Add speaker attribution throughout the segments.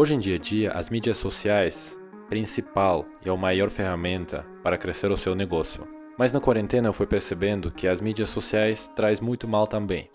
Speaker 1: Hoje em dia a dia, as mídias sociais principal e a maior ferramenta para crescer o seu negócio. Mas na quarentena eu fui percebendo que as mídias sociais traz muito mal também.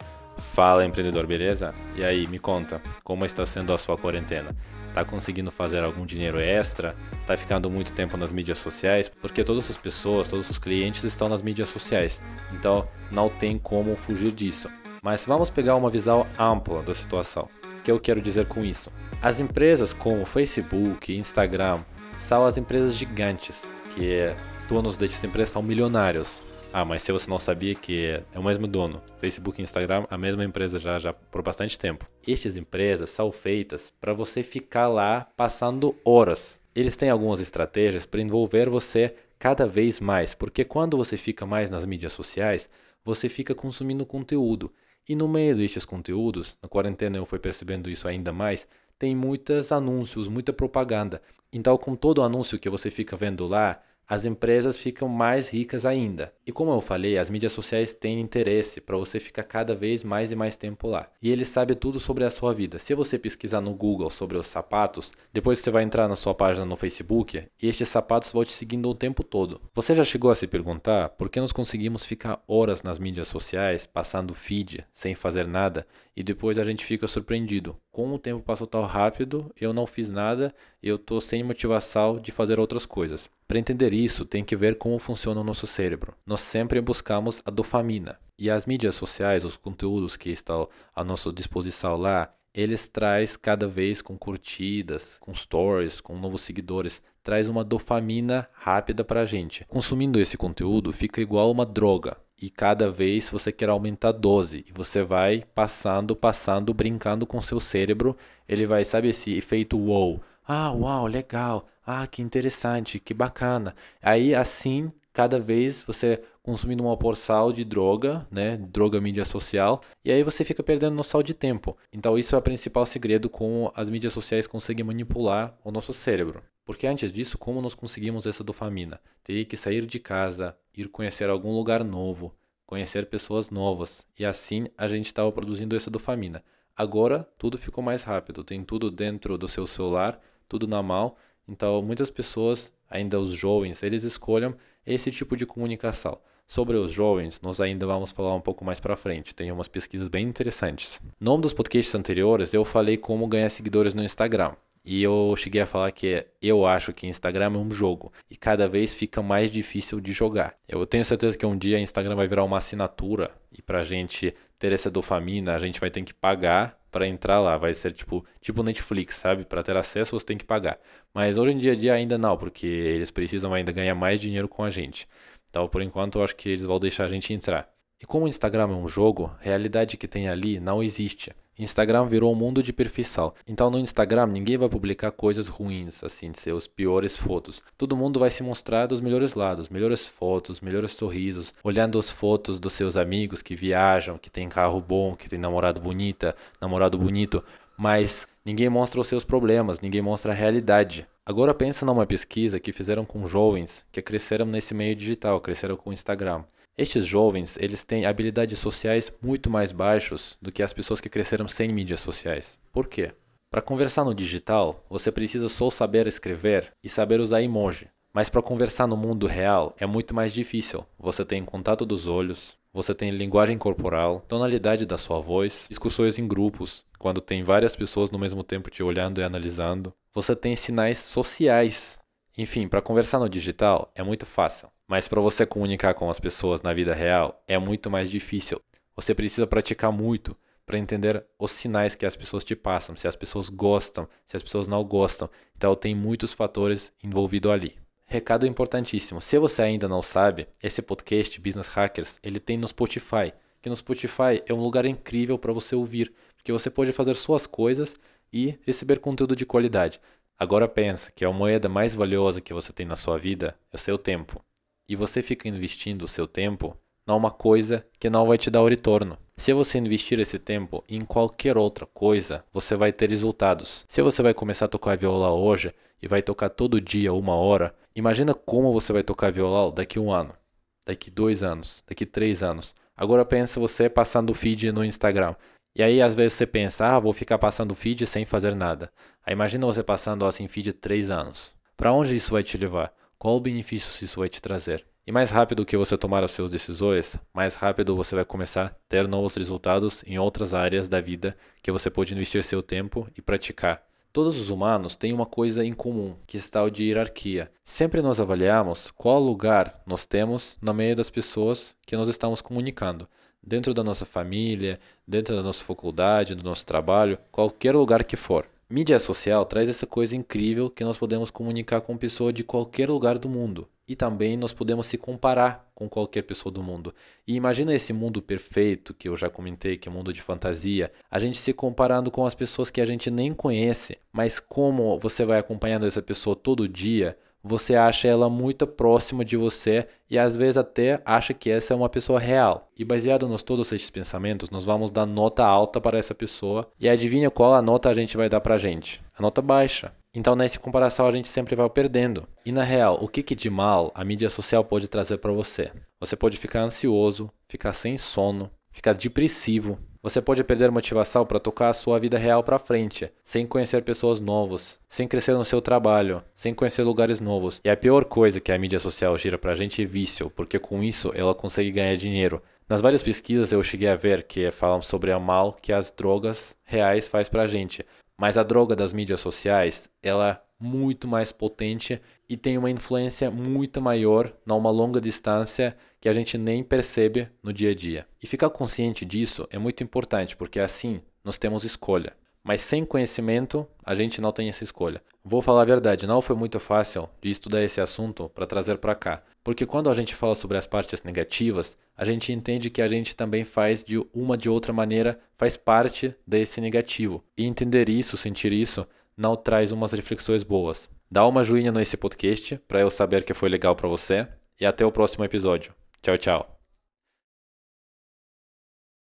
Speaker 1: Fala empreendedor, beleza? E aí, me conta, como está sendo a sua quarentena? Tá conseguindo fazer algum dinheiro extra? Tá ficando muito tempo nas mídias sociais? Porque todas as pessoas, todos os clientes estão nas mídias sociais. Então, não tem como fugir disso. Mas vamos pegar uma visão ampla da situação. Que eu quero dizer com isso? As empresas como Facebook, Instagram, são as empresas gigantes, que donos dessas empresas são milionários. Ah, mas se você não sabia que é o mesmo dono, Facebook e Instagram, a mesma empresa já, já por bastante tempo. Estas empresas são feitas para você ficar lá passando horas. Eles têm algumas estratégias para envolver você cada vez mais, porque quando você fica mais nas mídias sociais, você fica consumindo conteúdo. E no meio destes conteúdos, na quarentena eu fui percebendo isso ainda mais, tem muitos anúncios, muita propaganda. Então, com todo anúncio que você fica vendo lá, as empresas ficam mais ricas ainda. E como eu falei, as mídias sociais têm interesse para você ficar cada vez mais e mais tempo lá. E eles sabem tudo sobre a sua vida. Se você pesquisar no Google sobre os sapatos, depois você vai entrar na sua página no Facebook e estes sapatos vão te seguindo o tempo todo. Você já chegou a se perguntar por que nós conseguimos ficar horas nas mídias sociais, passando feed, sem fazer nada, e depois a gente fica surpreendido. Como o tempo passou tão rápido, eu não fiz nada, eu tô sem motivação de fazer outras coisas. Para entender isso, tem que ver como funciona o nosso cérebro. Nós sempre buscamos a dopamina. E as mídias sociais, os conteúdos que estão à nossa disposição lá, eles traz cada vez com curtidas, com stories, com novos seguidores, traz uma dopamina rápida para a gente. Consumindo esse conteúdo fica igual uma droga. E cada vez você quer aumentar a dose. E você vai passando, passando, brincando com seu cérebro. Ele vai, sabe esse efeito wow. Ah, uau, legal. Ah, que interessante, que bacana. Aí assim, cada vez você consumindo uma porção de droga, né, droga mídia social, e aí você fica perdendo noção de tempo. Então isso é o principal segredo como as mídias sociais conseguem manipular o nosso cérebro. Porque antes disso, como nós conseguimos essa dopamina? Teria que sair de casa, ir conhecer algum lugar novo, conhecer pessoas novas, e assim a gente estava produzindo essa dopamina. Agora tudo ficou mais rápido, tem tudo dentro do seu celular, tudo na mão, então, muitas pessoas, ainda os jovens, eles escolhem esse tipo de comunicação. Sobre os jovens, nós ainda vamos falar um pouco mais para frente. Tem umas pesquisas bem interessantes. No um dos podcasts anteriores, eu falei como ganhar seguidores no Instagram. E eu cheguei a falar que eu acho que Instagram é um jogo e cada vez fica mais difícil de jogar. Eu tenho certeza que um dia Instagram vai virar uma assinatura e para a gente ter essa dopamina, a gente vai ter que pagar para entrar lá. Vai ser tipo, tipo Netflix, sabe? Para ter acesso você tem que pagar. Mas hoje em dia, dia ainda não, porque eles precisam ainda ganhar mais dinheiro com a gente. Então, por enquanto, eu acho que eles vão deixar a gente entrar. E como o Instagram é um jogo, a realidade que tem ali não existe. Instagram virou um mundo de perfeição. Então no Instagram ninguém vai publicar coisas ruins, assim, seus piores fotos. Todo mundo vai se mostrar dos melhores lados, melhores fotos, melhores sorrisos, olhando as fotos dos seus amigos que viajam, que tem carro bom, que tem namorado bonita, namorado bonito, mas ninguém mostra os seus problemas, ninguém mostra a realidade. Agora pensa numa pesquisa que fizeram com jovens que cresceram nesse meio digital, cresceram com o Instagram. Estes jovens, eles têm habilidades sociais muito mais baixos do que as pessoas que cresceram sem mídias sociais. Por quê? Para conversar no digital, você precisa só saber escrever e saber usar emoji. Mas para conversar no mundo real é muito mais difícil. Você tem contato dos olhos, você tem linguagem corporal, tonalidade da sua voz, discussões em grupos, quando tem várias pessoas no mesmo tempo te olhando e analisando. Você tem sinais sociais. Enfim, para conversar no digital é muito fácil. Mas para você comunicar com as pessoas na vida real é muito mais difícil. Você precisa praticar muito para entender os sinais que as pessoas te passam, se as pessoas gostam, se as pessoas não gostam. Então tem muitos fatores envolvidos ali. Recado importantíssimo. Se você ainda não sabe, esse podcast Business Hackers, ele tem no Spotify. Que no Spotify é um lugar incrível para você ouvir, porque você pode fazer suas coisas e receber conteúdo de qualidade. Agora pensa que a moeda mais valiosa que você tem na sua vida é o seu tempo e você fica investindo o seu tempo numa coisa que não vai te dar o retorno. Se você investir esse tempo em qualquer outra coisa, você vai ter resultados. Se você vai começar a tocar viola hoje e vai tocar todo dia uma hora, imagina como você vai tocar viola daqui um ano, daqui dois anos, daqui três anos. Agora pensa você passando feed no Instagram. E aí às vezes você pensa, ah, vou ficar passando feed sem fazer nada. Aí imagina você passando assim feed 3 anos. Para onde isso vai te levar? Qual o benefício isso vai te trazer? E mais rápido que você tomar as suas decisões, mais rápido você vai começar a ter novos resultados em outras áreas da vida que você pode investir seu tempo e praticar. Todos os humanos têm uma coisa em comum, que está o de hierarquia. Sempre nós avaliamos qual lugar nós temos no meio das pessoas que nós estamos comunicando. Dentro da nossa família, dentro da nossa faculdade, do nosso trabalho, qualquer lugar que for. Mídia social traz essa coisa incrível que nós podemos comunicar com pessoa de qualquer lugar do mundo. E também nós podemos se comparar com qualquer pessoa do mundo. E imagina esse mundo perfeito que eu já comentei, que é um mundo de fantasia, a gente se comparando com as pessoas que a gente nem conhece, mas como você vai acompanhando essa pessoa todo dia, você acha ela muito próxima de você e às vezes até acha que essa é uma pessoa real. E baseado nos todos esses pensamentos, nós vamos dar nota alta para essa pessoa e adivinha qual a nota a gente vai dar para a gente? A nota baixa. Então nessa comparação a gente sempre vai perdendo. E na real, o que, que de mal a mídia social pode trazer para você? Você pode ficar ansioso, ficar sem sono, ficar depressivo, você pode perder motivação para tocar a sua vida real para frente, sem conhecer pessoas novas, sem crescer no seu trabalho, sem conhecer lugares novos. E a pior coisa que a mídia social gira para a gente é vício, porque com isso ela consegue ganhar dinheiro. Nas várias pesquisas eu cheguei a ver que falam sobre o mal que as drogas reais faz a gente. Mas a droga das mídias sociais, ela muito mais potente e tem uma influência muito maior numa longa distância que a gente nem percebe no dia a dia. E ficar consciente disso é muito importante, porque assim nós temos escolha. Mas sem conhecimento, a gente não tem essa escolha. Vou falar a verdade, não foi muito fácil de estudar esse assunto para trazer para cá. Porque quando a gente fala sobre as partes negativas, a gente entende que a gente também faz de uma de outra maneira, faz parte desse negativo. E entender isso, sentir isso, não traz umas reflexões boas. Dá uma joinha nesse podcast para eu saber que foi legal para você e até o próximo episódio. Tchau, tchau.